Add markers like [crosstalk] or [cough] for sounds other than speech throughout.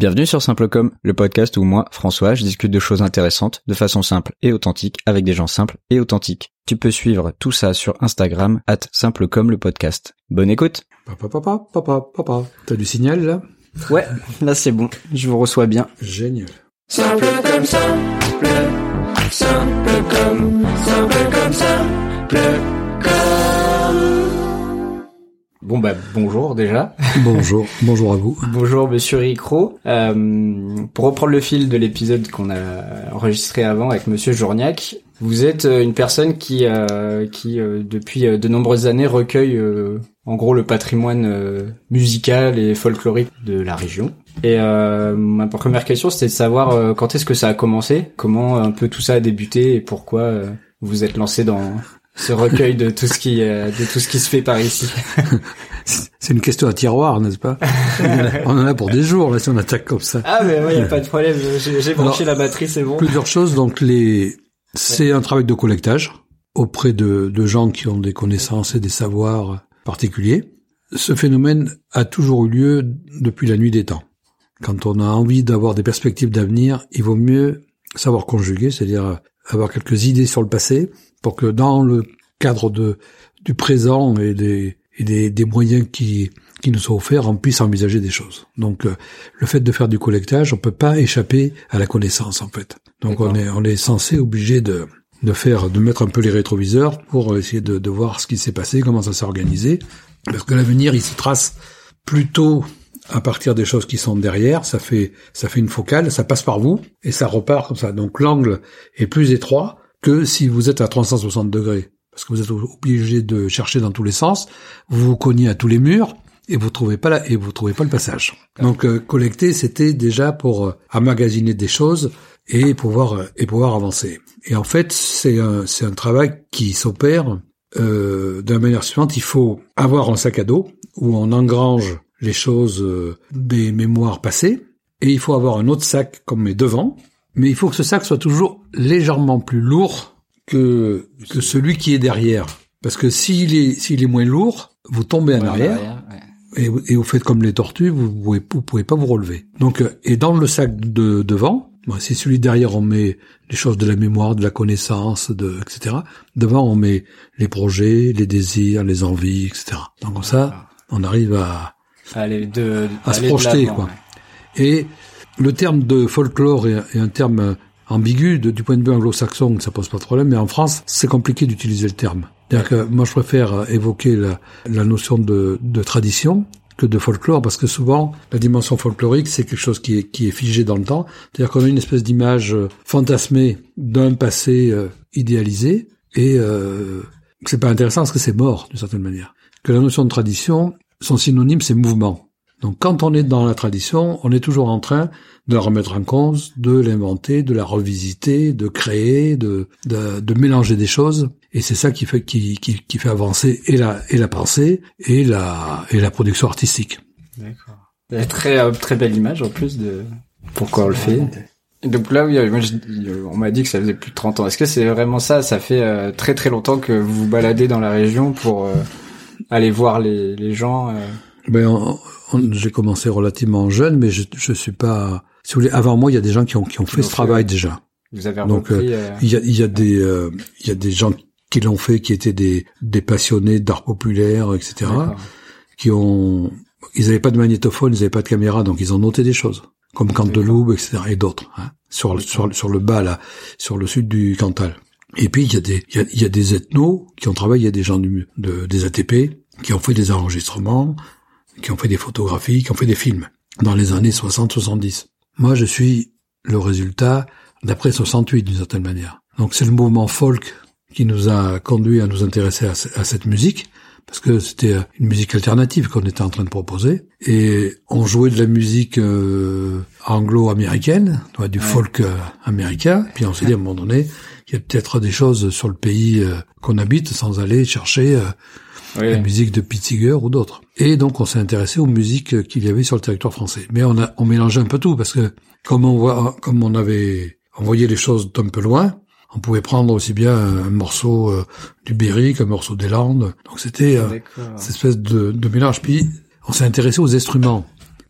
Bienvenue sur Simplecom, le podcast où moi, François, je discute de choses intéressantes de façon simple et authentique avec des gens simples et authentiques. Tu peux suivre tout ça sur Instagram, at Simplecom le podcast. Bonne écoute Papa, papa, papa, papa. T'as du signal là? Ouais, là c'est bon, je vous reçois bien. Génial. Simple comme simple, simple comme, simple comme simple comme. Bon bah bonjour déjà. Bonjour, bonjour à vous. Bonjour Monsieur Ricro. Euh, pour reprendre le fil de l'épisode qu'on a enregistré avant avec Monsieur Journiac, vous êtes euh, une personne qui, euh, qui euh, depuis euh, de nombreuses années recueille euh, en gros le patrimoine euh, musical et folklorique de la région. Et euh, ma première question c'était de savoir euh, quand est-ce que ça a commencé, comment un peu tout ça a débuté et pourquoi vous êtes lancé dans ce recueil de tout ce qui euh, de tout ce qui se fait par ici. [laughs] C'est une question à tiroir, n'est-ce pas? On en a pour des jours là si on attaque comme ça. Ah mais ouais, y a pas de problème, j'ai j'ai branché la batterie, c'est bon. Plusieurs choses. Donc les, c'est un travail de collectage auprès de, de gens qui ont des connaissances et des savoirs particuliers. Ce phénomène a toujours eu lieu depuis la nuit des temps. Quand on a envie d'avoir des perspectives d'avenir, il vaut mieux savoir conjuguer, c'est-à-dire avoir quelques idées sur le passé, pour que dans le cadre de, du présent et des, et des, des moyens qui, qui nous sont offerts, on puisse envisager des choses. Donc, euh, le fait de faire du collectage, on peut pas échapper à la connaissance, en fait. Donc, on est, on est censé, obligé de, de faire, de mettre un peu les rétroviseurs pour essayer de, de voir ce qui s'est passé, comment ça s'est organisé. Parce que l'avenir, il se trace plutôt à partir des choses qui sont derrière, ça fait ça fait une focale, ça passe par vous et ça repart comme ça. Donc l'angle est plus étroit que si vous êtes à 360 degrés, parce que vous êtes obligé de chercher dans tous les sens, vous vous cognez à tous les murs et vous trouvez pas la, et vous trouvez pas le passage. Donc euh, collecter, c'était déjà pour euh, emmagasiner des choses et pouvoir euh, et pouvoir avancer. Et en fait, c'est un c'est un travail qui s'opère euh, de la manière suivante. Il faut avoir un sac à dos où on engrange les choses euh, des mémoires passées, et il faut avoir un autre sac comme mes devant, mais il faut que ce sac soit toujours légèrement plus lourd que, que celui qui est derrière. Parce que s'il est, s'il est moins lourd, vous tombez en arrière, et, vous- et vous faites comme les tortues, vous pouvez, vous pouvez pas vous relever. Donc, euh, et dans le sac de devant, si celui derrière on met les choses de la mémoire, de la connaissance, de, etc. Devant on met les projets, les désirs, les envies, etc. Donc comme ça, on arrive à, Allez, de, à se aller projeter, quoi. ouais. Et le terme de folklore est, un terme euh, ambigu du point de vue anglo-saxon, ça pose pas de problème, mais en France, c'est compliqué d'utiliser le terme. C'est-à-dire que moi, je préfère euh, évoquer la, notion de, tradition que de folklore, parce que souvent, la dimension folklorique, c'est quelque chose qui est, figé dans le temps. C'est-à-dire qu'on a une espèce d'image euh, fantasmée d'un passé idéalisé, et euh, c'est pas intéressant parce que c'est mort, d'une certaine manière. Que la notion de tradition, son synonyme, c'est mouvement. Donc quand on est dans la tradition, on est toujours en train de la remettre en cause, de l'inventer, de la revisiter, de créer, de, de, de mélanger des choses. Et c'est ça qui fait, qui, qui, qui fait avancer et la, et la pensée et la, et la production artistique. D'accord. Très euh, très belle image en plus de pourquoi on le fait. Donc là, oui, moi, je- on m'a dit que ça faisait plus de 30 ans. Est-ce que c'est vraiment ça? Ça fait euh, très très longtemps que vous vous baladez dans la région pour euh, aller voir les, les gens. euh. Ben, on- on- j'ai commencé relativement jeune, mais je, je suis pas. Si vous voulez, avant moi, il y a des gens qui ont, qui ont fait ce travail déjà. Vous avez Donc, repris. euh, Il y a, il y a des, euh, il y a des gens qui l'ont fait, qui étaient des, des passionnés d'art populaire, etc. qui ont, ils n'avaient pas de magnétophone, ils n'avaient pas de caméra, donc ils ont noté des choses, comme Canteloube, etc. et d'autres, hein, sur, le- sur, sur le bas là, sur le sud du Cantal. Et puis il y a des, il y a, il y a des ethnos qui ont travaillé, il y a des gens du, de, des ATP qui ont fait des enregistrements, qui ont fait des photographies, qui ont fait des films dans les années 60-70. Moi, je suis le résultat d'après 68 d'une certaine manière. Donc c'est le mouvement folk qui nous a conduit à nous intéresser à, ce- à cette musique parce que c'était une musique alternative qu'on était en train de proposer. Et on jouait de la musique euh, anglo-américaine, du folk euh, américain. Puis on s'est dit à un moment donné, il y a peut-être des choses sur le pays euh, qu'on habite sans aller chercher Oui. la musique de Pete Seeger ou d'autres. Et donc on s'est intéressé aux musiques qu'il y avait sur le territoire français. Mais on a on mélangeait un peu tout parce que comme on voit comme on avait envoyé les choses d'un peu loin, on pouvait prendre aussi bien un morceau euh, du Berry qu'un morceau des Landes. Donc c'était euh, cette espèce de, de mélange. Puis on s'est intéressé aux instruments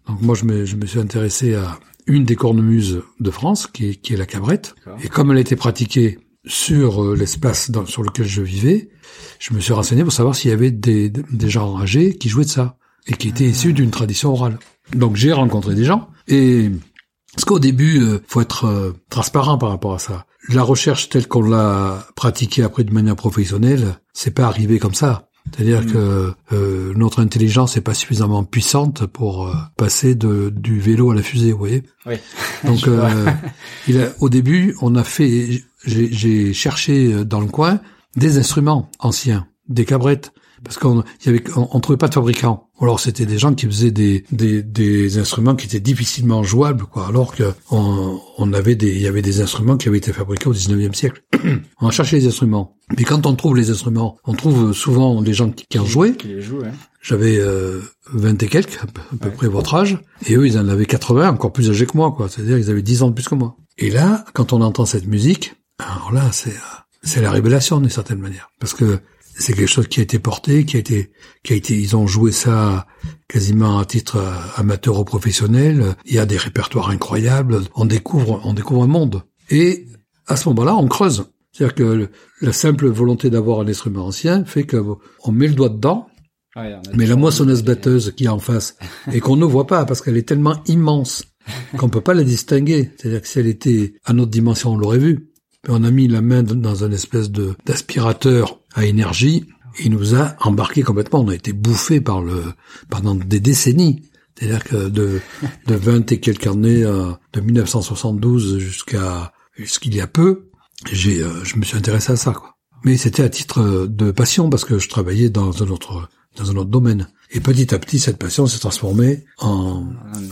Donc moi, je me, je me suis intéressé à une des cornemuses de France, qui est, qui est la cabrette. Et comme elle a été pratiquée sur euh, l'espace sur lequel je vivais, je me suis renseigné pour savoir s'il y avait des, des gens âgés qui jouaient de ça et qui étaient issus d'une tradition orale. Donc j'ai rencontré des gens et parce qu'au début, euh, faut être euh, transparent par rapport à ça. La recherche telle qu'on l'a pratiquée après de manière professionnelle, c'est pas arrivé comme ça. C'est-à-dire Mm. que euh, notre intelligence n'est pas suffisamment puissante pour euh, passer de, du vélo à la fusée, vous voyez. Oui. Donc, [laughs] euh, il a, au début, on a fait, j'ai cherché euh, dans le coin des instruments anciens, des cabrettes, parce qu'on on, on trouvait pas de fabricants. Alors c'était des gens qui faisaient des, des, des instruments qui étaient difficilement jouables, quoi. Alors que on, on avait des, il y avait des instruments qui avaient été fabriqués au 19e siècle. [clears throat] on a cherché les instruments. Mais quand on trouve les instruments, on trouve souvent des gens qui, qui en jouaient. Qui les jouent, hein. J'avais euh, 20 et quelques, à peu, à peu Ouais. près votre âge, et eux, ils en avaient 80, encore plus âgés que moi, quoi. C'est-à-dire ils avaient 10 ans de plus que moi. Et là, quand on entend cette musique, alors là, c'est c'est la révélation d'une certaine manière, parce que c'est quelque chose qui a été porté, qui a été, qui a été, ils ont joué ça quasiment à titre euh, amateur ou professionnel. Il y a des répertoires incroyables. On découvre, on découvre un monde. Et à ce moment-là, on creuse. C'est-à-dire que le- la simple volonté d'avoir un instrument ancien fait que on met le doigt dedans, Ouais, mais la moissonneuse batteuse qui est en face et qu'on ne voit pas parce qu'elle est tellement immense qu'on peut pas la distinguer. C'est-à-dire que si elle était à notre dimension, on l'aurait vue. On a mis la main dans un espèce de d'aspirateur à énergie et il nous a embarqué complètement. On a été bouffé par le pendant des décennies. C'est-à-dire que de de 20 et quelques années, euh, de 1972 jusqu'à jusqu'il y a peu, j'ai euh, je me suis intéressé à ça quoi. Mais c'était à titre euh, de passion parce que je travaillais dans un autre dans un autre domaine. Et petit à petit, cette passion s'est transformée en,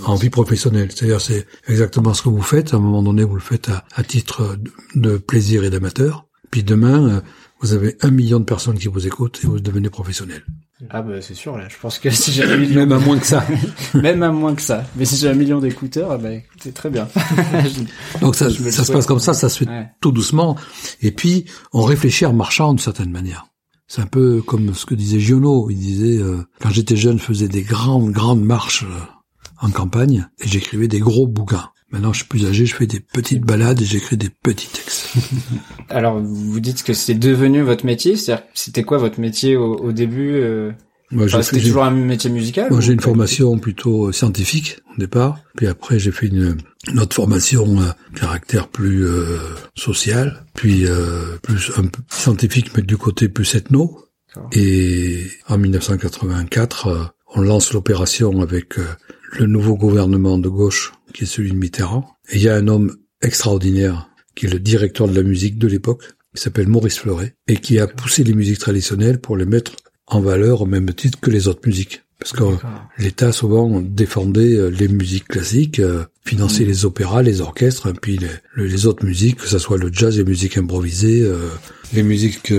en vie professionnelle. C'est-à-dire, c'est exactement ce que vous faites. À un moment donné, vous le faites à, à titre de, de plaisir et d'amateur. Puis demain, euh, vous avez un million de personnes qui vous écoutent et vous devenez professionnel. Ah bah c'est sûr là, je pense que [laughs] si j'ai un [laughs] million, Même à moins que ça. [laughs] même à moins que ça. Mais si j'ai un million d'écouteurs, ah bah écoutez, très bien. Donc ça, se passe comme ça, ça se fait Ouais. tout doucement. Et puis, on réfléchit en marchant d'une certaine manière. C'est un peu comme ce que disait Giono. Il disait, euh, quand j'étais jeune, je faisais des grandes, grandes marches euh, en campagne et j'écrivais des gros bouquins. Maintenant, je suis plus âgé, je fais des petites balades et j'écris des petits textes. [laughs] Alors vous dites que c'est devenu votre métier, c'est-à-dire c'était quoi votre métier au, au début euh... Moi, enfin, C'était toujours un métier musical Moi, ou j'ai une formation plutôt euh, scientifique au départ, puis après j'ai fait une, une autre formation à caractère plus euh, social, puis euh, plus un peu scientifique mais du côté plus ethno. Et en 1984, euh, on lance l'opération avec euh, le nouveau gouvernement de gauche qui est celui de Mitterrand. Et il y a un homme extraordinaire qui est le directeur de la musique de l'époque, qui s'appelle Maurice Fleuret, et qui a poussé les musiques traditionnelles pour les mettre en valeur au même titre que les autres musiques. Parce que l'État souvent défendait euh, les musiques classiques, euh, finançait les opéras, les orchestres, et puis les, le- les autres musiques, que ce soit le jazz, les musiques improvisées, euh, les musiques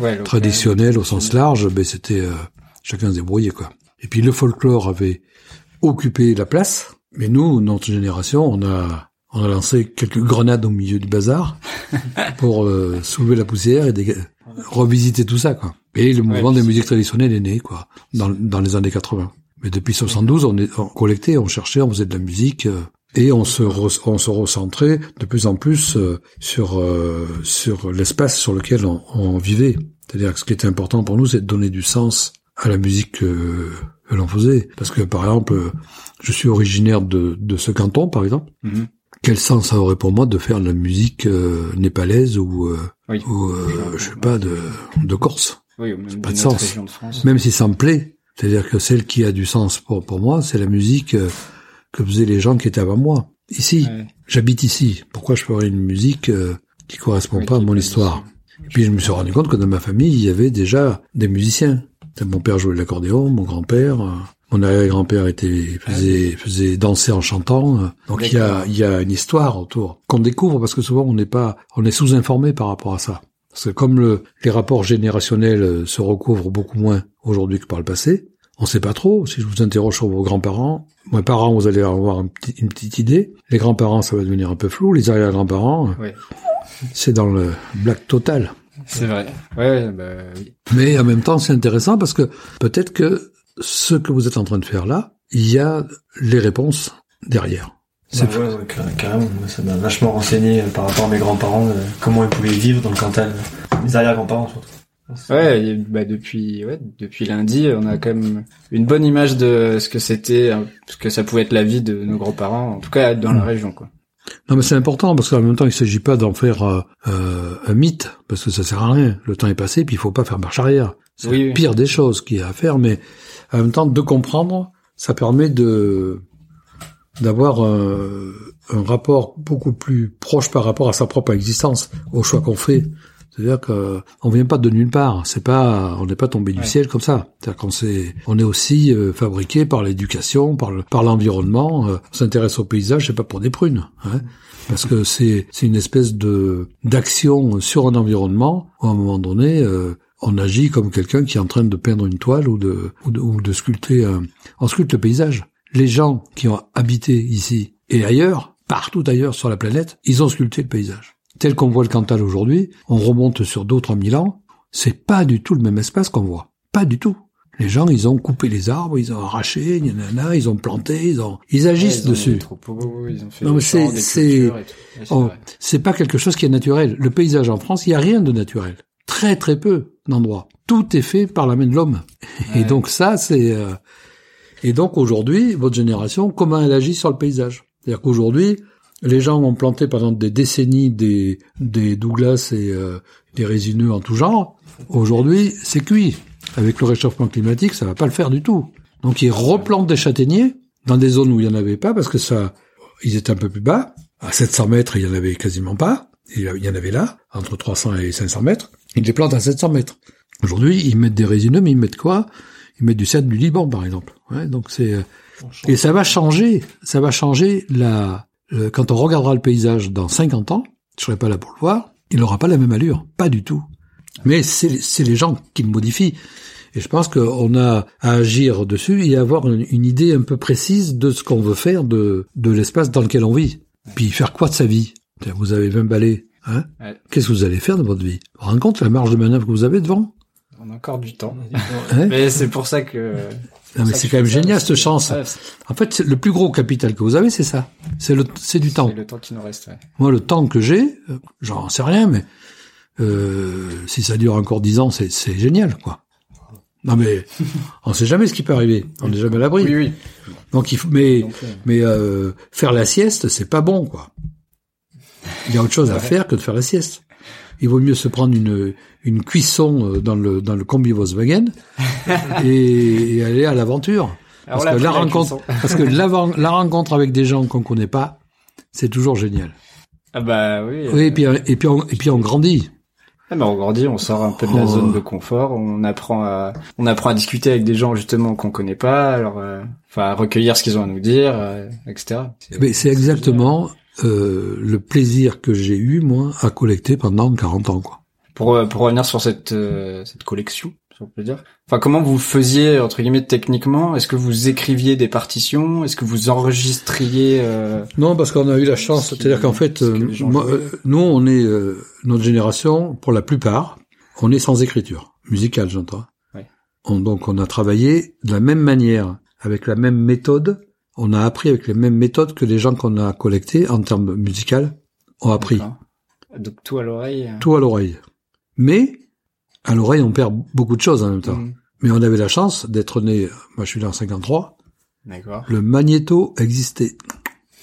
Ouais, traditionnelles au sens large, ben c'était chacun se débrouillait quoi. Et puis le folklore avait occupé la place, mais nous, notre génération, on a on a lancé quelques grenades au milieu du bazar [laughs] pour euh, soulever la poussière et revisiter tout ça quoi. Et le mouvement des musiques traditionnelles est né quoi dans, dans les années 80. Mais depuis 72, on est on collectait, on cherchait, on faisait de la musique euh, et on se re- on se recentrait de plus en plus euh, sur euh, sur l'espace sur lequel on, on vivait. C'est-à-dire que ce qui était important pour nous, c'est de donner du sens à la musique que, que l'on faisait. Parce que par exemple, je suis originaire de de ce canton, par exemple. Mhm. Quel sens ça aurait pour moi de faire de la musique euh, népalaise ou euh, Oui. ou euh, je sais pas de de Corse? Oui, ou même pas de sens. de France. même si ça me plaît. C'est-à-dire que celle qui a du sens pour, pour moi, c'est la musique euh, que faisaient les gens qui étaient avant moi. Ici, Ouais. j'habite ici. Pourquoi je ferais une musique euh, qui correspond Oui, pas à mon histoire? Et puis je me suis rendu compte que dans ma famille, il y avait déjà des musiciens. Mon père jouait de l'accordéon, mon grand-père, euh, mon arrière-grand-père était faisait faisait danser en chantant. Donc il y a il y a une histoire autour qu'on découvre parce que souvent on n'est pas on est sous-informé par rapport à ça. Parce que comme le, les rapports générationnels euh, se recouvrent beaucoup moins aujourd'hui que par le passé, on sait pas trop. Si je vous interroge sur vos grands-parents, mes parents, vous allez avoir une petite idée. Les grands-parents, ça va devenir un peu flou. Les arrière-grands-parents, euh, c'est dans le black total. C'est vrai. Ouais, bah oui. Mais en même temps, c'est intéressant parce que peut-être que ce que vous êtes en train de faire là il y a les réponses derrière. C'est Bah ouais, ouais, car- carrément. Ça m'a vachement renseigné euh, par rapport à mes grands-parents, euh, comment ils pouvaient vivre dans le Cantal. Mes arrière-grands-parents, surtout. Ouais, bah depuis ouais, depuis lundi, on a quand même une bonne image de ce que c'était, ce que ça pouvait être la vie de nos grands-parents, en tout cas dans la région, quoi. Non mais c'est important parce qu'en même temps il s'agit pas d'en faire euh, euh, un mythe parce que ça sert à rien. Le temps est passé puis il faut pas faire marche arrière. C'est Oui, le oui. pire des choses qu'il y a à faire, mais en même temps de comprendre, ça permet de d'avoir un, un rapport beaucoup plus proche par rapport à sa propre existence, aux choix qu'on fait. C'est-à-dire que on vient pas de nulle part. C'est pas, on n'est pas tombé du Ouais. ciel comme ça. C'est-à-dire qu'on s'est, on est aussi euh, fabriqué par l'éducation, par le, par l'environnement. Euh, on s'intéresse au paysage, c'est pas pour des prunes, hein, parce que c'est, c'est une espèce de d'action sur un environnement où à un moment donné, euh, on agit comme quelqu'un qui est en train de peindre une toile ou de, ou de, ou de sculpter un, on sculpte le paysage. Les gens qui ont habité ici et ailleurs, partout ailleurs sur la planète, ils ont sculpté le paysage. Tel qu'on voit le Cantal aujourd'hui, on remonte sur d'autres mille ans, c'est pas du tout le même espace qu'on voit. Pas du tout. Les gens, ils ont coupé les arbres, ils ont arraché, nanana, ils ont planté, ils ont, ils agissent Ouais, ils dessus. des troupeaux, ils ont fait Non, mais c'est- Oh, c'est pas quelque chose qui est naturel. Le paysage en France, il y a rien de naturel. Très très peu d'endroits. Tout est fait par la main de l'homme. Et donc ça, c'est euh, et donc aujourd'hui, votre génération, comment elle agit sur le paysage? C'est-à-dire qu'aujourd'hui, les gens ont planté pendant des décennies des des Douglas et euh, des résineux en tout genre. Aujourd'hui, c'est cuit. Avec le réchauffement climatique, ça va pas le faire du tout. Donc ils replantent des châtaigniers dans des zones où il y en avait pas parce que ça, ils étaient un peu plus bas. À 700 mètres, il y en avait quasiment pas. Il y en avait là, entre 300 et 500 mètres. Ils les plantent à 700 mètres. Aujourd'hui, ils mettent des résineux, mais ils mettent quoi? Ils mettent du cèdre du Liban, par exemple. Ouais, donc c'est euh, et ça va changer. Ça va changer la. quand on regardera le paysage dans 50 ans, je serai pas là pour le voir. Il n'aura pas la même allure, pas du tout. Mais c'est c'est les gens qui le modifient. Et je pense qu'on a à agir dessus et avoir une, une idée un peu précise de ce qu'on veut faire de, de l'espace dans lequel on vit. Puis faire quoi de sa vie? Vous avez 20 balais, hein? Qu'est-ce que vous allez faire de votre vie? Vous vous rendez compte la marge de manœuvre que vous avez devant? On a encore du temps. [laughs] Mais c'est pour ça que. Non, mais c'est quand même génial cette chance. Ouais, En fait, le plus gros capital que vous avez, c'est ça. C'est le, c'est du temps. c'est le temps qui nous reste. Ouais. Moi, le temps que j'ai, euh, j'en sais rien, mais euh, si ça dure encore dix ans, c'est, c'est génial, quoi. Non, mais [laughs] on sait jamais ce qui peut arriver. On n'est jamais à l'abri. Oui, oui. Donc il faut, mais Donc, euh, mais euh, faire la sieste, c'est pas bon, quoi. Il y a autre chose à faire que de faire la sieste. Il vaut mieux se prendre une une cuisson euh, dans le dans le combi Volkswagen [laughs] et, et aller à l'aventure. [laughs] Parce que la rencontre, parce que la rencontre avec des gens qu'on connaît pas, c'est toujours génial. Ah bah oui. Oui, euh, et puis et puis on, et puis on grandit. Ah bah on grandit, on sort un peu de la Oh. zone de confort, on apprend à on apprend à discuter avec des gens justement qu'on connaît pas, alors euh, enfin à recueillir ce qu'ils ont à nous dire, euh, etc. Mais c'est exactement euh, le plaisir que j'ai eu moi à collecter pendant 40 ans, quoi. Pour euh, pour revenir sur cette euh, cette collection, si on peut dire. Enfin comment vous faisiez entre guillemets techniquement? Est-ce que vous écriviez des partitions? Est-ce que vous enregistriez euh, Non, parce qu'on a eu la chance. Ce C'est-à-dire qu'en fait, ce euh, moi, euh, nous, on est euh, notre génération, pour la plupart, on est sans écriture musicale, j'entends. Ouais. On- donc, on a travaillé de la même manière, avec la même méthode. On a appris avec les mêmes méthodes que les gens qu'on a collectés en termes musical ont appris. Donc tout à l'oreille. euh, Tout à l'oreille. Mais à l'oreille, on perd beaucoup de choses en même temps. Mhm. Mais on avait la chance d'être né. Moi, je suis né en 53. D'accord. Le magnéto existait.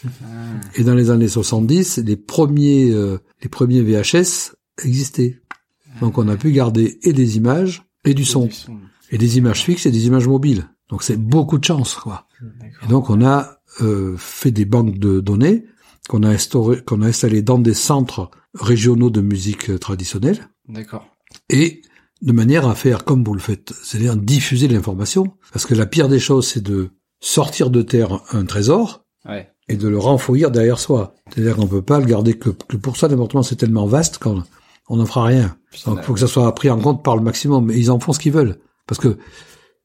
Ah, Et dans les années 70, les premiers, euh, les premiers VHS existaient. Donc on a pu garder et des images et du son. du son. Et des images fixes et des images mobiles. Donc c'est beaucoup de chance, quoi. Et donc on a euh, fait des banques de données qu'on a instauré, qu'on a installées dans des centres régionaux de musique euh, traditionnelle D'accord. et de manière à faire comme vous le faites, c'est-à-dire diffuser l'information. Parce que la pire des choses, c'est de sortir de terre un trésor Ouais. et de le renfouir derrière soi. C'est-à-dire qu'on peut pas le garder que, que pour ça, l'appartement c'est tellement vaste qu'on on n'en fera rien. Putain, Donc il faut que ça soit pris en compte par le maximum. Mais ils en font ce qu'ils veulent. Parce que,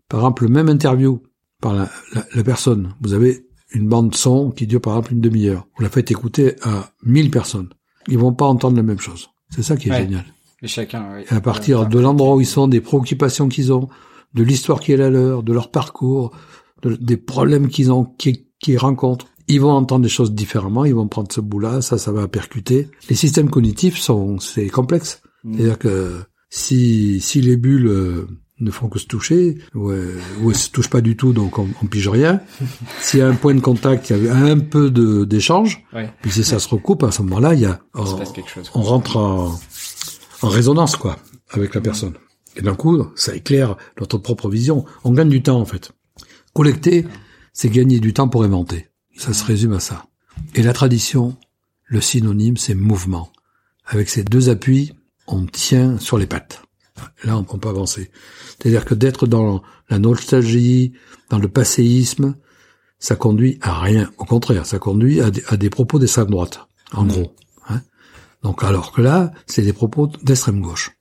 par exemple, le même interview par la, la, la personne, vous avez une bande son qui dure par exemple une demi-heure. Vous la faites écouter à 1000 personnes. Ils vont pas entendre la même chose. C'est ça qui est Ouais. génial. Et chacun. Oui. À partir de l'endroit où ils sont, des préoccupations qu'ils ont, de l'histoire qui est la leur, de leur parcours, de- des problèmes qu'ils ont, qu'ils rencontrent. Ils vont entendre des choses différemment, ils vont prendre ce bout-là, ça, ça va percuter. Les systèmes cognitifs sont, c'est complexe. Mm. C'est-à-dire que si, si les bulles euh, ne font que se toucher, ou, euh, ou elles se touchent pas du tout, donc on, on pige rien. [laughs] S'il y a un point de contact, il y a un peu de, d'échange, Ouais. puis si ça se recoupe, à ce moment-là, il y a, chose. on rentre en, en résonance, quoi, avec la personne. Et d'un coup, ça éclaire notre propre vision. On gagne du temps, en fait. Collecter, c'est gagner du temps pour inventer. Ça se résume à ça. Et la tradition, le synonyme, c'est mouvement. Avec ces deux appuis, on tient sur les pattes. Là, on peut avancer. C'est-à-dire que d'être dans la nostalgie, dans le passéisme, ça conduit à rien. Au contraire, ça conduit à des, à des propos d'extrême droite, en gros. hein. Donc, alors que là, c'est des propos d'extrême gauche.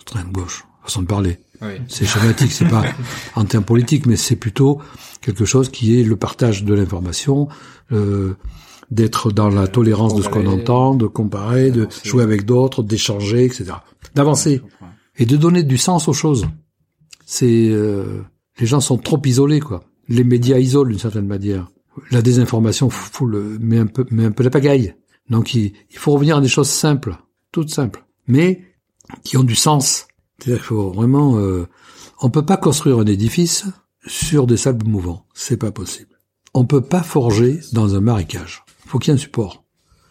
Extrême gauche, façon de parler. Oui. C'est schématique, c'est pas [laughs] en termes politiques, mais c'est plutôt quelque chose qui est le partage de l'information, euh, d'être dans la tolérance de ce qu'on entend, de comparer, de jouer avec d'autres, d'échanger, etc. D'avancer. Et de donner du sens aux choses. C'est euh, les gens sont trop isolés, quoi. Les médias isolent d'une certaine manière. La désinformation fout le, met un peu, met un peu la pagaille. Donc il, il faut revenir à des choses simples, toutes simples, mais qui ont du sens. C'est-à-dire qu'il faut vraiment, euh, on peut pas construire un édifice sur des sables mouvants. C'est pas possible. On peut pas forger dans un marécage. Faut qu'il y ait un support.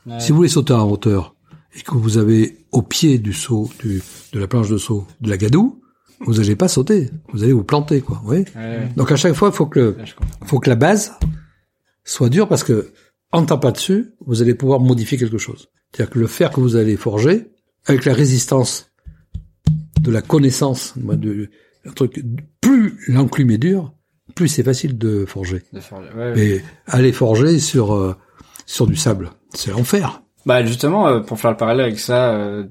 Ouais. Si vous voulez sauter en hauteur et que vous avez au pied du saut, du, de la planche de saut, de la gadoue, vous n'allez pas sauter. Vous allez vous planter, quoi. Vous voyez Ouais. Donc à chaque fois, faut que, le- comprends. faut que la base soit dure parce que en tapant dessus, vous allez pouvoir modifier quelque chose. C'est-à-dire que le fer que vous allez forger, avec la résistance de la connaissance, moi, de, un truc, plus l'enclume est dur, plus c'est facile de forger. De ouais, ouais. Mais aller forger sur euh, sur du sable, c'est l'enfer. Bah justement, euh, pour faire le parallèle avec ça, euh,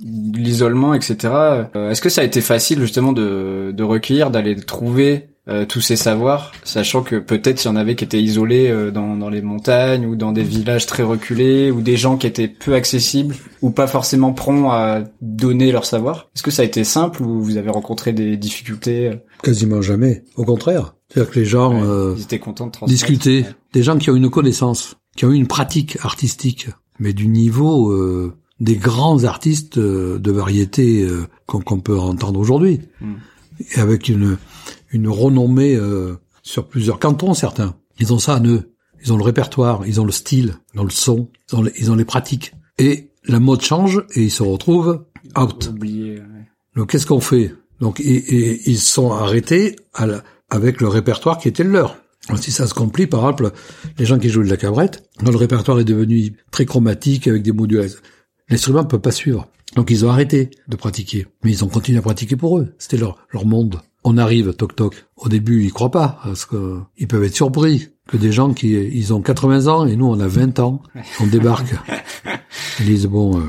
l'isolement, etc. euh, Est-ce que ça a été facile justement de, de recueillir, d'aller trouver euh, tous ces savoirs, sachant que peut-être il y en avait qui étaient isolés euh, dans, dans les montagnes ou dans des villages très reculés, ou des gens qui étaient peu accessibles ou pas forcément prompts à donner leur savoir. Est-ce que ça a été simple ou vous avez rencontré des difficultés Quasiment jamais. Au contraire. C'est-à-dire que les gens ouais, euh, Ils étaient contents de discuter, Ouais. des gens qui ont une connaissance, qui ont eu une pratique artistique, mais du niveau euh, des grands artistes euh, de variété euh, qu'on qu'on peut entendre aujourd'hui, Mm. et avec une une renommée euh, sur plusieurs cantons certains. Ils ont ça en eux. Ils ont le répertoire, ils ont le style, ils ont le son, ils ont les, ils ont les pratiques. Et la mode change et ils se retrouvent out. Oublié, ouais. Donc qu'est-ce qu'on fait? Donc et, et ils sont arrêtés à la- avec le répertoire qui était le leur. Si ça se complie, par exemple, les gens qui jouent de la cabrette, quand le répertoire est devenu très chromatique avec des modulations, l'instrument ne peut pas suivre. Donc ils ont arrêté de pratiquer, mais ils ont continué à pratiquer pour eux. C'était leur leur monde. On arrive, toc toc. Au début, ils croient pas parce que ils peuvent être surpris que des gens qui ils ont 80 ans et nous on a 20 ans, on débarque. [laughs] Ils disent bon, euh,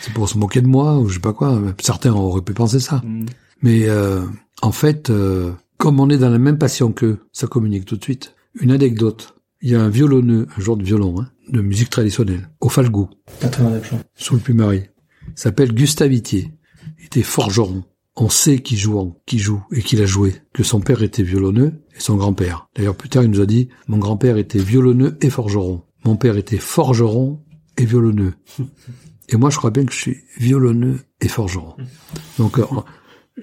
c'est pour se moquer de moi ou je sais pas quoi. Certains auraient pu penser ça. Mm. Mais euh, en fait, euh, comme on est dans la même passion qu'eux, ça communique tout de suite. Une anecdote. Il y a un violonneux, un joueur de violon, hein, de musique traditionnelle, au Falgou, 89 jours. sous le Puy-Marie. Il s'appelle Gustave Itier. Il était forgeron. On sait qui joue, qui joue et qu'il a joué, que son père était violonneux et son grand-père. D'ailleurs, plus tard, il nous a dit, mon grand-père était violonneux et forgeron. Mon père était forgeron et violonneux. Et moi, je crois bien que je suis violonneux et forgeron. Donc, euh,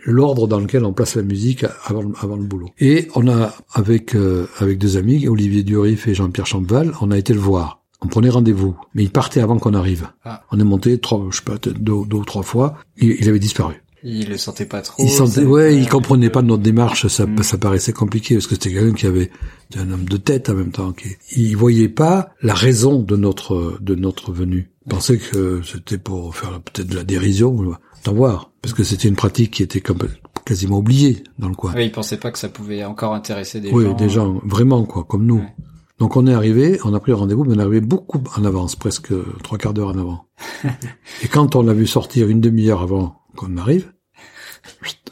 l'ordre dans lequel on place la musique avant, le- avant le boulot. Et on a, avec euh, avec deux amis, Olivier Durif et Jean-Pierre Champval, on a été le voir. On prenait rendez-vous, mais il partait avant qu'on arrive. Ah. On est monté trois, je sais pas, deux, deux ou trois fois. Il, il avait disparu. Il le sentait pas trop. il sentait, ouais, il comprenait pas notre démarche. Ça, ça paraissait compliqué parce que c'était quelqu'un qui avait un homme de tête en même temps. Qui, il voyait pas la raison de notre de notre venue. Il pensait que c'était pour faire peut-être de la dérision, d'en voir, parce que c'était une pratique qui était comme, quasiment oubliée dans le coin. Ouais, il pensait pas que ça pouvait encore intéresser des oui, gens. des gens vraiment quoi, comme nous. Ouais. Donc on est arrivé, on a pris rendez-vous, mais on est arrivé beaucoup en avance, presque trois quarts d'heure en avant. [laughs] Et quand on l'a vu sortir une demi-heure avant qu'on arrive,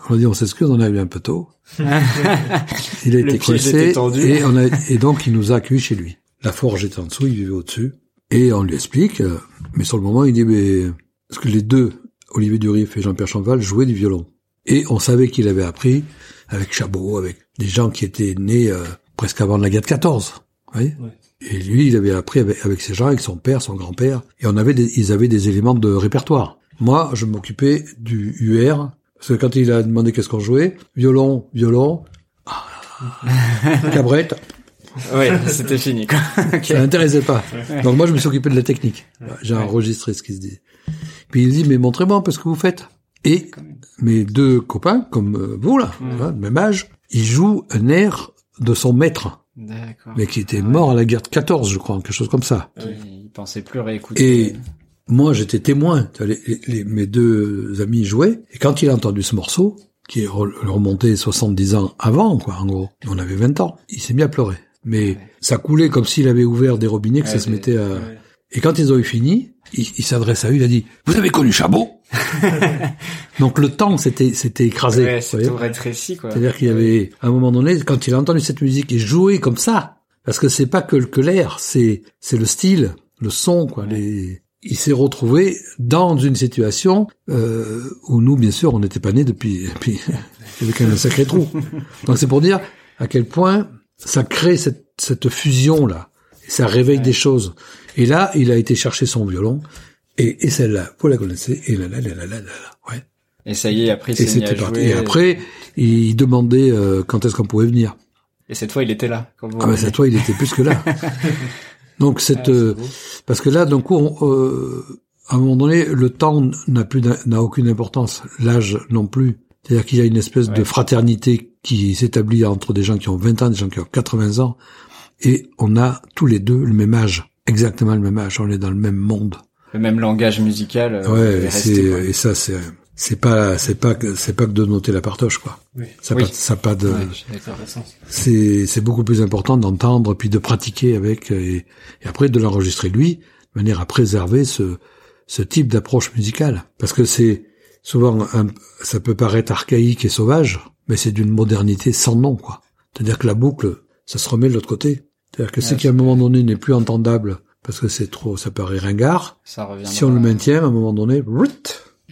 on a dit on s'excuse, on est arrivé un peu tôt. [laughs] Il a été coincé et on a et donc il nous a accueillis chez lui. La forge était en dessous, il vivait au-dessus et on lui explique. euh, Mais sur le moment, il dit mais parce que les deux, Olivier Durif et Jean-Pierre Chanval, jouaient du violon? Et on savait qu'il avait appris avec Chabot, avec des gens qui étaient nés euh, presque avant la guerre de 14. Vous voyez? Ouais. Et lui, il avait appris avec, avec ses gens, avec son père, son grand-père, et on avait des, ils avaient des éléments de répertoire. Moi, je m'occupais du UR, parce que quand il a demandé qu'est-ce qu'on jouait, violon, violon, ah, cabrette, [laughs] Ouais, c'était fini, quoi. Ça l'intéressait pas. Donc moi, je me suis occupé de la technique. J'ai enregistré ce qui se dit. Puis il dit, mais montrez-moi un peu ce que vous faites. Et mes deux copains, comme euh, vous là, hein, même âge, ils jouent un air de son maître, D'accord. mais qui était mort à la guerre de 14, je crois, quelque chose comme ça. Il pensait plus réécouter. Et moi, j'étais témoin. Les- les- mes deux amis jouaient. Et quand il a entendu ce morceau, qui est re- remonté 70 ans avant, quoi, en gros, on avait 20 ans, il s'est mis à pleurer. Mais ça coulait comme s'il avait ouvert des robinets, que ça Ouais, se mettait à... Ouais. Et quand ils ont eu fini, il, il s'adresse à eux, il a dit « Vous avez connu Chabot ?» [laughs] Donc le temps s'était s'était écrasé. Ouais, c'est tout rétréci, quoi. C'est-à-dire qu'il y avait, à un moment donné, quand il a entendu cette musique et jouer comme ça, parce que c'est pas que, que l'air, c'est, c'est le style, le son, quoi. Les... Il s'est retrouvé dans une situation euh, où nous, bien sûr, on n'était pas nés depuis. [laughs] depuis il y avait quand même un sacré trou. Donc c'est pour dire à quel point ça crée cette, cette fusion là, et ça réveille des choses. Et là, il a été chercher son violon. Et, et celle-là, vous la connaissez, et là, là, là, là, là, là, là, ouais. Et ça y est, après, il s'est mis à jouer. Et après, il demandait euh, quand est-ce qu'on pouvait venir. Et cette fois, il était là. Quand vous Ah ben c'est toi, il était plus que là. [laughs] Donc cette, Ah, c'est euh, beau. parce que là, d'un coup, on, euh, à un moment donné, le temps n'a plus n'a aucune importance, l'âge non plus. C'est-à-dire qu'il y a une espèce de fraternité qui s'établit entre des gens qui ont 20 ans, des gens qui ont 80 ans, et on a tous les deux le même âge, exactement le même âge. On est dans le même monde. Le même langage musical. euh, ouais, resté, et ça c'est c'est pas c'est pas que c'est pas que de noter la partoche quoi. Oui. Ça Oui. pas ça pas de c'est c'est beaucoup plus important d'entendre puis de pratiquer avec et, et après de l'enregistrer lui de manière à préserver ce ce type d'approche musicale parce que c'est souvent un- ça peut paraître archaïque et sauvage mais c'est d'une modernité sans nom quoi c'est-à-dire que la boucle ça se remet de l'autre côté c'est-à-dire que ce qui à un moment donné n'est plus entendable parce que c'est trop ça paraît ringard Ça revient. si on le maintient à un moment donné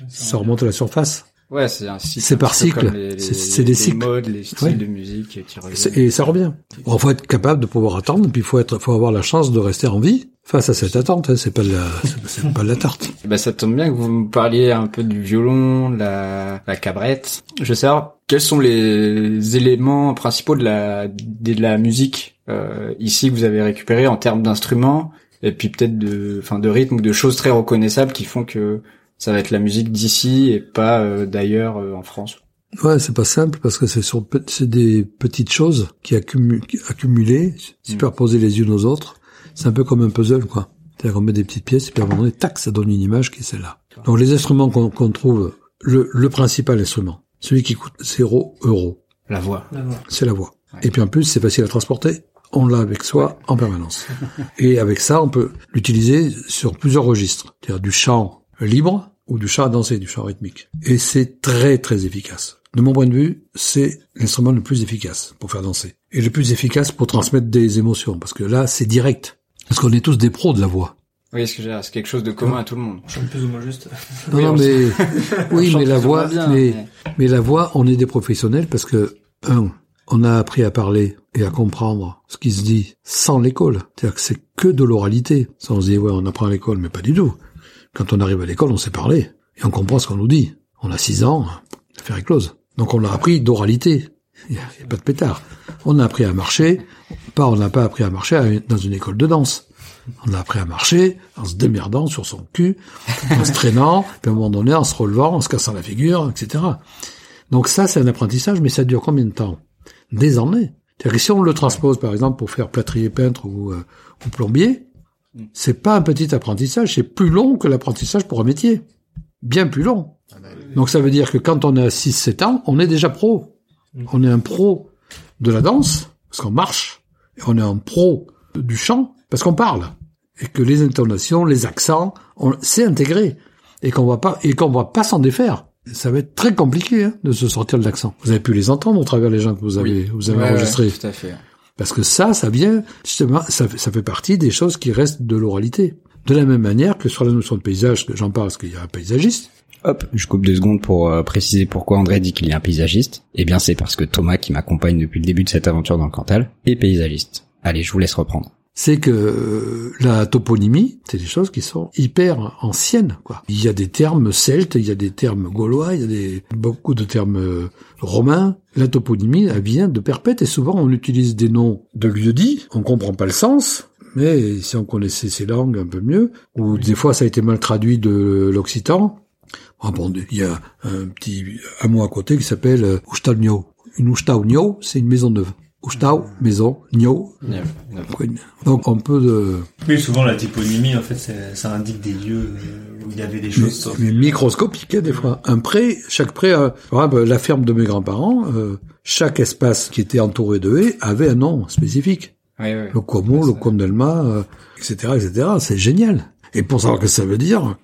ça remonte à la surface Ouais, c'est un cycle. C'est par cycle. comme les- les- C'est- des les cycles. modes, les styles Ouais. de musique qui C'est- reviennent. Et ça revient. Il faut être capable de pouvoir attendre, puis il faut être, faut avoir la chance de rester en vie face à cette attente. hein. C'est pas de la, c'est- pas de la tarte. Bah, ça tombe bien que vous me parliez un peu du violon, de la, la cabrette. Je veux savoir quels sont les éléments principaux de la, de la musique euh, ici que vous avez récupéré en termes d'instruments et puis peut-être de, enfin de rythme ou de choses très reconnaissables qui font que ça va être la musique d'ici et pas euh, d'ailleurs euh, en France. Ouais, c'est pas simple parce que c'est sur, c'est des petites choses qui accumulent, accumulées, superposées les unes aux autres. C'est un peu comme un puzzle, quoi. C'est-à-dire qu'on met des petites pièces et puis à un moment donné, tac, ça donne une image qui est celle-là. Donc les instruments qu'on qu'on trouve, le, le principal instrument, celui qui coûte 0 euros, La voix. C'est la voix. Ouais. Et puis en plus, c'est facile à transporter. On l'a avec soi en permanence. Et avec ça, on peut l'utiliser sur plusieurs registres. C'est-à-dire du chant libre ou du chant à danser, du chant rythmique. Et c'est très très efficace. De mon point de vue, c'est l'instrument le plus efficace pour faire danser. Et le plus efficace pour transmettre des émotions. Parce que là, c'est direct. Parce qu'on est tous des pros de la voix. Oui, ce que j'ai c'est quelque chose de commun à tout le monde. On chante plus ou moins juste. Non, Oui, non, on mais, [laughs] oui, mais la voix, bien, mais, mais- mais la voix, on est des professionnels parce que, un, on a appris à parler et à comprendre ce qui se dit sans l'école. C'est-à-dire que c'est que de l'oralité. Ça, on se dit, ouais, on apprend à l'école, mais pas du tout. Quand on arrive à l'école, on sait parler. Et on comprend ce qu'on nous dit. On a six ans, l'affaire est close. Donc on a appris d'oralité. Il n'y a, pas de pétard. On a appris à marcher. Pas, on n'a pas appris à marcher dans une école de danse. On a appris à marcher en se démerdant sur son cul, en se traînant, puis à un moment donné en se relevant, en se cassant la figure, etc. Donc ça, c'est un apprentissage, mais ça dure combien de temps? Des années. C'est-à-dire que si on le transpose, par exemple, pour faire plâtrier peintre ou, euh, ou plombier, c'est pas un petit apprentissage, c'est plus long que l'apprentissage pour un métier. Bien plus long. Donc ça veut dire que quand on a 6-7 ans, on est déjà pro. On est un pro de la danse, parce qu'on marche, et on est un pro du chant, parce qu'on parle. Et que les intonations, les accents, on, c'est intégré. Et qu'on va pas, et qu'on va pas s'en défaire. Ça va être très compliqué hein, de se sortir de l'accent. Vous avez pu les entendre au travers des gens que vous avez, Oui. vous avez Ouais, enregistrés. ouais, tout à fait. Parce que ça, ça vient, justement, ça, fait- partie des choses qui restent de l'oralité. De la même manière que sur la notion de paysage, j'en parle parce qu'il y a un paysagiste, Hop, je coupe deux secondes pour euh, préciser pourquoi André dit qu'il est un paysagiste. Eh bien, c'est parce que Thomas, qui m'accompagne depuis le début de cette aventure dans le Cantal, est paysagiste. Allez, je vous laisse reprendre. C'est que euh, la toponymie, c'est des choses qui sont hyper anciennes. Quoi. Il y a des termes celtes, il y a des termes gaulois, il y a des, beaucoup de termes euh, romains. La toponymie, elle vient de perpète et souvent on utilise des noms de lieux-dits, on comprend pas le sens. Mais si on connaissait ces langues un peu mieux, ou des fois ça a été mal traduit de l'occitan, ah bon, il y a un petit hameau à côté qui s'appelle euh, Ushtalnio. Une Ushtaunio, c'est une maison neuve. Uštau, maison, Nio, donc on peut de... Oui, souvent la typonymie, en fait, ça indique des lieux euh, où il y avait des choses. mais, mais microscopique hein, des fois. Un pré, chaque pré, euh, par exemple, la ferme de mes grands-parents, euh, chaque espace qui était entouré de haies avait un nom spécifique. Oui, oui. Le Como, le Condelma, euh, etc., etc. C'est génial. Et pour savoir ce que ça veut dire,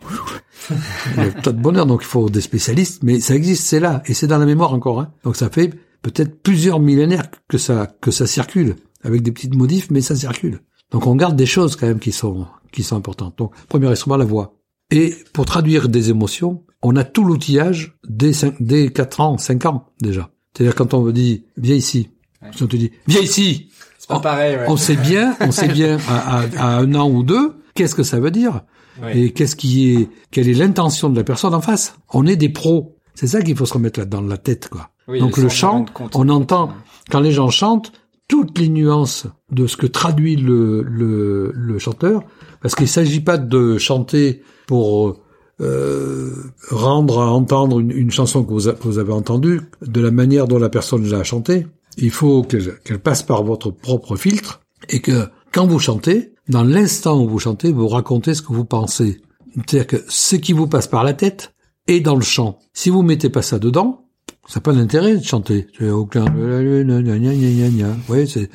[laughs] il y a tas de bonheur. Donc il faut des spécialistes, mais ça existe, c'est là, et c'est dans la mémoire encore. Hein. Donc ça fait peut-être plusieurs millénaires que ça que ça circule avec des petites modifs, mais ça circule. Donc on garde des choses quand même qui sont qui sont importantes. Donc premier instrument, la voix. Et pour traduire des émotions, on a tout l'outillage dès, cinq, dès 4 ans, 5 ans déjà. C'est-à-dire quand on vous dit viens ici, si on te dit viens ici, C'est pas pareil, ouais. on sait bien, on sait bien à, à- à un an ou deux, qu'est-ce que ça veut dire Ouais. et qu'est-ce qui est, quelle est l'intention de la personne en face. On est des pros. C'est ça qu'il faut se remettre là dans la tête, quoi. Oui, Donc le chant, on entend quand les gens chantent toutes les nuances de ce que traduit le le, le chanteur, parce qu'il s'agit pas de chanter pour euh, rendre à entendre une, une chanson que vous, a- que vous avez entendue de la manière dont la personne l'a chantée. Il faut qu'elle qu'elle passe par votre propre filtre et que quand vous chantez, dans l'instant où vous chantez, vous racontez ce que vous pensez. C'est-à-dire que ce qui vous passe par la tête est dans le chant. Si vous mettez pas ça dedans, ça n'a pas d'intérêt de chanter. C'est au clair de la lune, gna, gna, gna, gna, gna. Vous voyez, c'est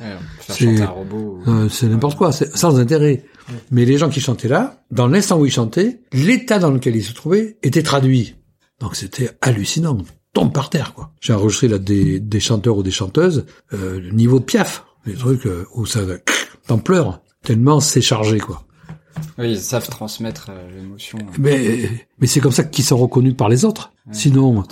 euh, c'est n'importe quoi, c'est sans intérêt. Mais les gens qui chantaient là, dans l'instant où ils chantaient, l'état dans lequel ils se trouvaient était traduit. Donc c'était hallucinant. Tombe par terre, quoi. J'ai enregistré là des, des chanteurs ou des chanteuses, euh, le niveau de piaf, des trucs euh, où ça t'en pleures tellement c'est chargé, quoi. Oui, ils savent transmettre euh, l'émotion. Mais mais c'est comme ça qu'ils sont reconnus par les autres. Sinon,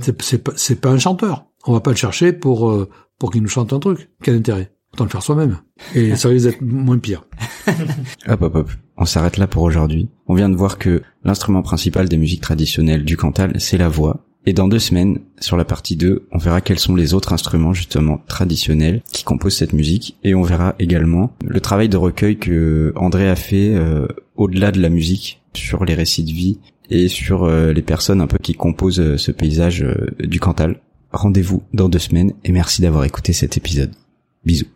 c'est c'est pas c'est pas un chanteur. On va pas le chercher pour euh, pour qu'il nous chante un truc. Quel intérêt? Autant le faire soi-même. Et [laughs] ça risque d'être moins pire. [laughs] Hop, hop, hop. On s'arrête là pour aujourd'hui. On vient de voir que l'instrument principal des musiques traditionnelles du Cantal, c'est la voix. Et dans deux semaines, sur la partie 2, on verra quels sont les autres instruments justement traditionnels qui composent cette musique. Et on verra également le travail de recueil que André a fait euh, au-delà de la musique, sur les récits de vie et sur euh, les personnes un peu qui composent euh, ce paysage euh, du Cantal. Rendez-vous dans deux semaines et merci d'avoir écouté cet épisode. Bisous.